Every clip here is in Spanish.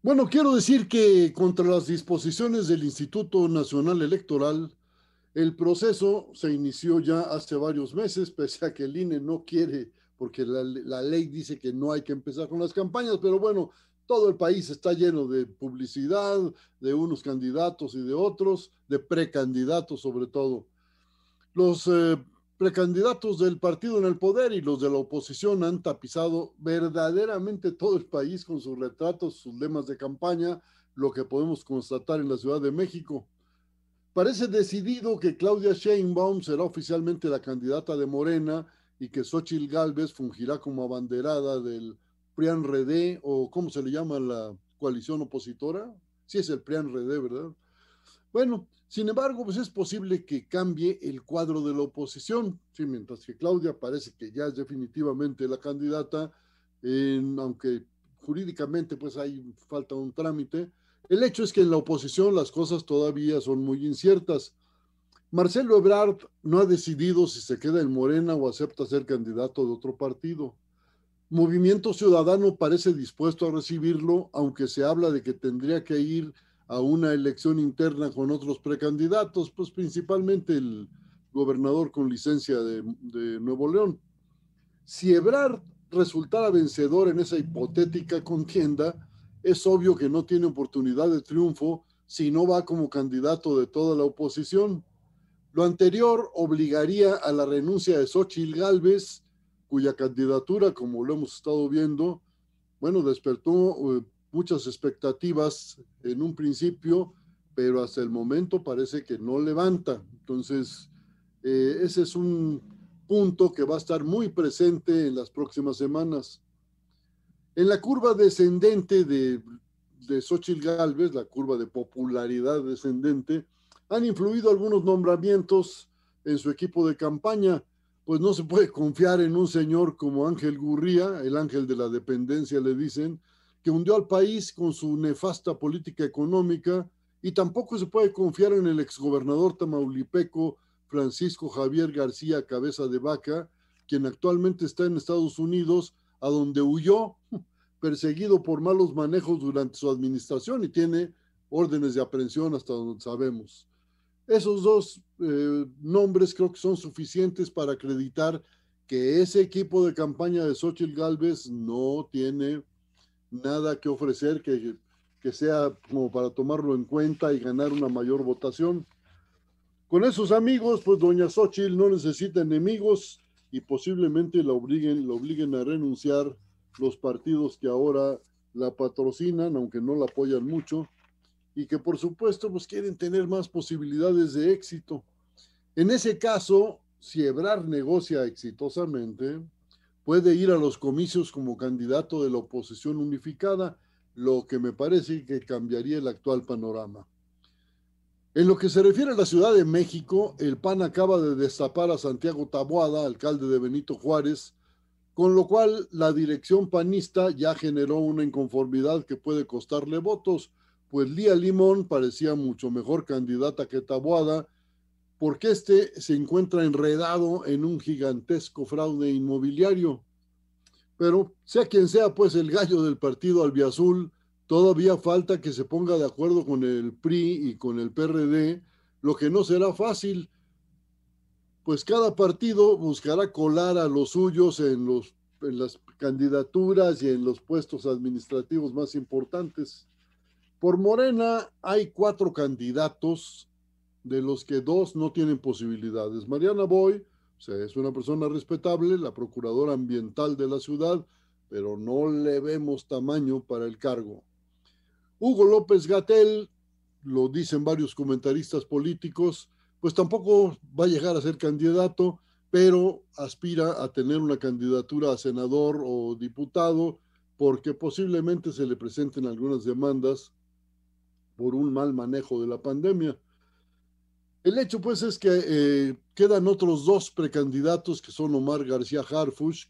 Bueno, quiero decir que contra las disposiciones del Instituto Nacional Electoral, el proceso se inició ya hace varios meses, pese a que el INE no quiere, porque la, ley dice que no hay que empezar con las campañas, pero bueno, todo el país está lleno de publicidad, de unos candidatos y de otros, de precandidatos sobre todo. Los eh, precandidatos del partido en el poder y los de la oposición han tapizado verdaderamente todo el país con sus retratos, sus lemas de campaña, lo que podemos constatar en la Ciudad de México. Parece decidido que Claudia Sheinbaum será oficialmente la candidata de Morena y que Xochitl Gálvez fungirá como abanderada del PRIAN-RED o cómo se le llama la coalición opositora. Sí es el PRIAN-RED, ¿verdad? Bueno, sin embargo, pues es posible que cambie el cuadro de la oposición, mientras que Claudia parece que ya es definitivamente la candidata, aunque jurídicamente pues hay falta un trámite. El hecho es que en la oposición las cosas todavía son muy inciertas. Marcelo Ebrard no ha decidido si se queda en Morena o acepta ser candidato de otro partido. Movimiento Ciudadano parece dispuesto a recibirlo, aunque se habla de que tendría que ir a una elección interna con otros precandidatos, pues principalmente el gobernador con licencia de, Nuevo León. Si Ebrard resultara vencedor en esa hipotética contienda, es obvio que no tiene oportunidad de triunfo si no va como candidato de toda la oposición. Lo anterior obligaría a la renuncia de Xochitl Gálvez, cuya candidatura, como lo hemos estado viendo, bueno, despertó eh, muchas expectativas en un principio, pero hasta el momento parece que no levanta. Entonces, eh, ese es un punto que va a estar muy presente en las próximas semanas. En la curva descendente de, de Xochitl Galvez, la curva de popularidad descendente, han influido algunos nombramientos en su equipo de campaña, pues no se puede confiar en un señor como Ángel Gurría, el ángel de la dependencia le dicen, que hundió al país con su nefasta política económica y tampoco se puede confiar en el exgobernador tamaulipeco Francisco Javier García Cabeza de Vaca, quien actualmente está en Estados Unidos, a donde huyó perseguido por malos manejos durante su administración y tiene órdenes de aprehensión hasta donde sabemos. Esos dos eh, nombres creo que son suficientes para acreditar que ese equipo de campaña de Xochitl Galvez no tiene nada que ofrecer que, que sea como para tomarlo en cuenta y ganar una mayor votación. Con esos amigos, pues doña Xochitl no necesita enemigos y posiblemente la obliguen, la obliguen a renunciar los partidos que ahora la patrocinan, aunque no la apoyan mucho, y que por supuesto pues quieren tener más posibilidades de éxito. En ese caso, si Ebrar negocia exitosamente, puede ir a los comicios como candidato de la oposición unificada, lo que me parece que cambiaría el actual panorama. En lo que se refiere a la Ciudad de México, el PAN acaba de destapar a Santiago Taboada, alcalde de Benito Juárez, con lo cual la dirección panista ya generó una inconformidad que puede costarle votos, pues Lía Limón parecía mucho mejor candidata que Taboada porque este se encuentra enredado en un gigantesco fraude inmobiliario. Pero sea quien sea, pues el gallo del partido albiazul, todavía falta que se ponga de acuerdo con el PRI y con el PRD, lo que no será fácil, pues cada partido buscará colar a los suyos en, los, en las candidaturas y en los puestos administrativos más importantes. Por Morena hay cuatro candidatos de los que dos no tienen posibilidades. Mariana Boy, o sea, es una persona respetable, la procuradora ambiental de la ciudad, pero no le vemos tamaño para el cargo. Hugo López Gatel, lo dicen varios comentaristas políticos, pues tampoco va a llegar a ser candidato, pero aspira a tener una candidatura a senador o diputado, porque posiblemente se le presenten algunas demandas por un mal manejo de la pandemia. El hecho, pues, es que eh, quedan otros dos precandidatos que son Omar García Harfush,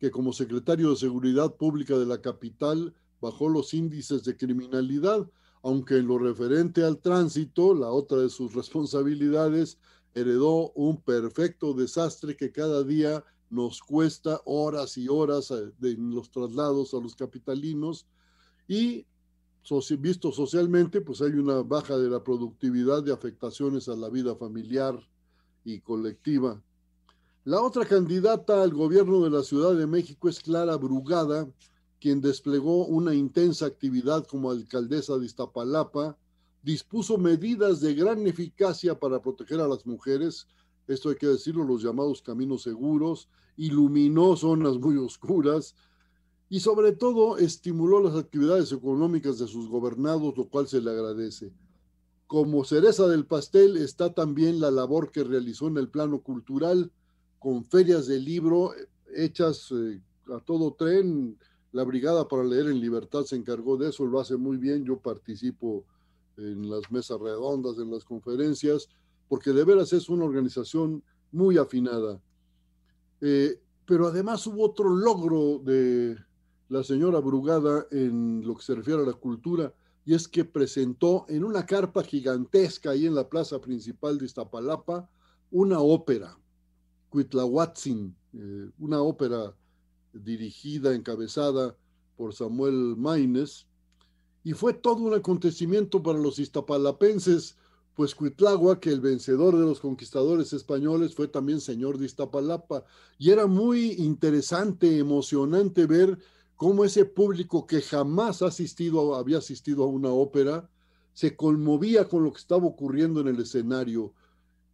que como secretario de Seguridad Pública de la capital bajó los índices de criminalidad, aunque en lo referente al tránsito, la otra de sus responsabilidades, heredó un perfecto desastre que cada día nos cuesta horas y horas eh, de los traslados a los capitalinos. Y visto socialmente, pues hay una baja de la productividad de afectaciones a la vida familiar y colectiva. La otra candidata al gobierno de la Ciudad de México es Clara Brugada, quien desplegó una intensa actividad como alcaldesa de Iztapalapa, dispuso medidas de gran eficacia para proteger a las mujeres, esto hay que decirlo, los llamados caminos seguros, iluminó zonas muy oscuras, y sobre todo estimuló las actividades económicas de sus gobernados, lo cual se le agradece. Como cereza del pastel está también la labor que realizó en el plano cultural con ferias de libro hechas eh, a todo tren. La Brigada para Leer en Libertad se encargó de eso, lo hace muy bien. Yo participo en las mesas redondas, en las conferencias, porque de veras es una organización muy afinada. Eh, pero además hubo otro logro de, la señora Brugada en lo que se refiere a la cultura, y es que presentó en una carpa gigantesca ahí en la plaza principal de Iztapalapa una ópera, Cuitlahuatzin, eh, una ópera dirigida, encabezada por Samuel Maines, y fue todo un acontecimiento para los iztapalapenses, pues Cuitláhuac, el vencedor de los conquistadores españoles, fue también señor de Iztapalapa, y era muy interesante, emocionante ver cómo ese público que jamás había asistido a una ópera, se conmovía con lo que estaba ocurriendo en el escenario,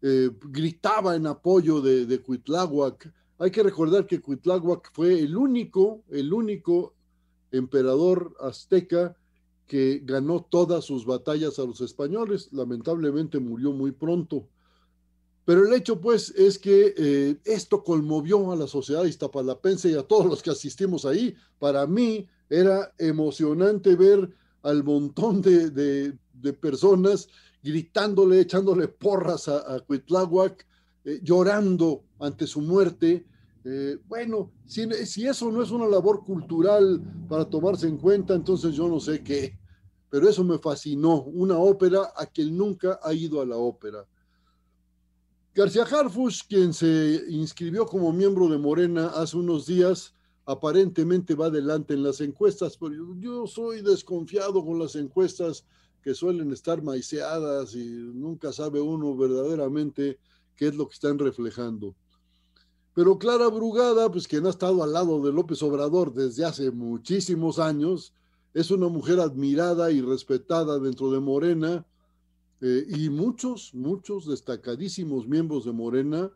eh, gritaba en apoyo de, de Cuitláhuac. Hay que recordar que Cuitláhuac fue el único, el único emperador azteca que ganó todas sus batallas a los españoles. Lamentablemente murió muy pronto. Pero el hecho, pues, es que eh, esto conmovió a la sociedad iztapalapense y a todos los que asistimos ahí. Para mí era emocionante ver al montón de, personas gritándole, echándole porras a, a eh, llorando ante su muerte. Eh, bueno, si, si eso no es una labor cultural para tomarse en cuenta, entonces yo no sé qué. Pero eso me fascinó, una ópera a quien nunca ha ido a la ópera García Harfush, quien se inscribió como miembro de Morena hace unos días, aparentemente va adelante en las encuestas, pero yo soy desconfiado con las encuestas que suelen estar maiceadas y nunca sabe uno verdaderamente qué es lo que están reflejando. Pero Clara Brugada, pues quien ha estado al lado de López Obrador desde hace muchísimos años, es una mujer admirada y respetada dentro de Morena, eh, y muchos, muchos destacadísimos miembros de Morena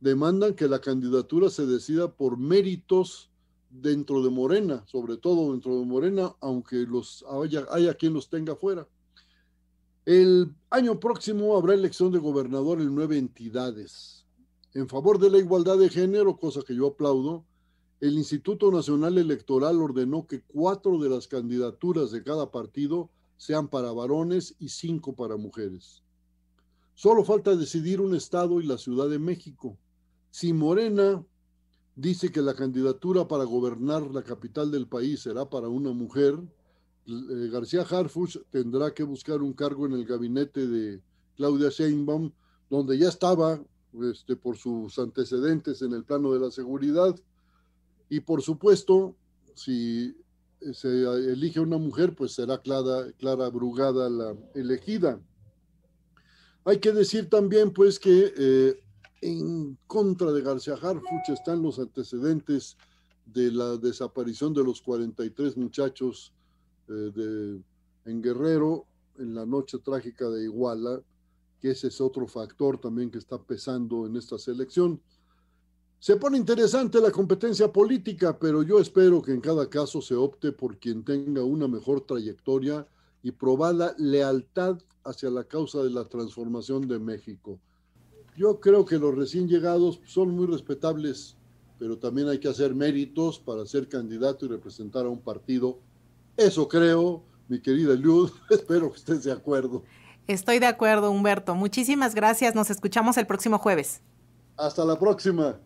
demandan que la candidatura se decida por méritos dentro de Morena, sobre todo dentro de Morena, aunque los haya, haya quien los tenga fuera. El año próximo habrá elección de gobernador en nueve entidades. En favor de la igualdad de género, cosa que yo aplaudo, el Instituto Nacional Electoral ordenó que cuatro de las candidaturas de cada partido sean para varones y cinco para mujeres. Solo falta decidir un estado y la Ciudad de México. Si Morena dice que la candidatura para gobernar la capital del país será para una mujer, eh, García Harfuch tendrá que buscar un cargo en el gabinete de Claudia Sheinbaum, donde ya estaba este, por sus antecedentes en el plano de la seguridad. Y por supuesto, si se elige una mujer, pues será Clara, Clara Brugada la elegida. Hay que decir también, pues, que eh, en contra de García Harfuch están los antecedentes de la desaparición de los 43 muchachos eh, de, en Guerrero en la noche trágica de Iguala, que ese es otro factor también que está pesando en esta selección. Se pone interesante la competencia política, pero yo espero que en cada caso se opte por quien tenga una mejor trayectoria y probada lealtad hacia la causa de la transformación de México. Yo creo que los recién llegados son muy respetables, pero también hay que hacer méritos para ser candidato y representar a un partido. Eso creo, mi querida Luz, espero que estés de acuerdo. Estoy de acuerdo, Humberto. Muchísimas gracias. Nos escuchamos el próximo jueves. Hasta la próxima.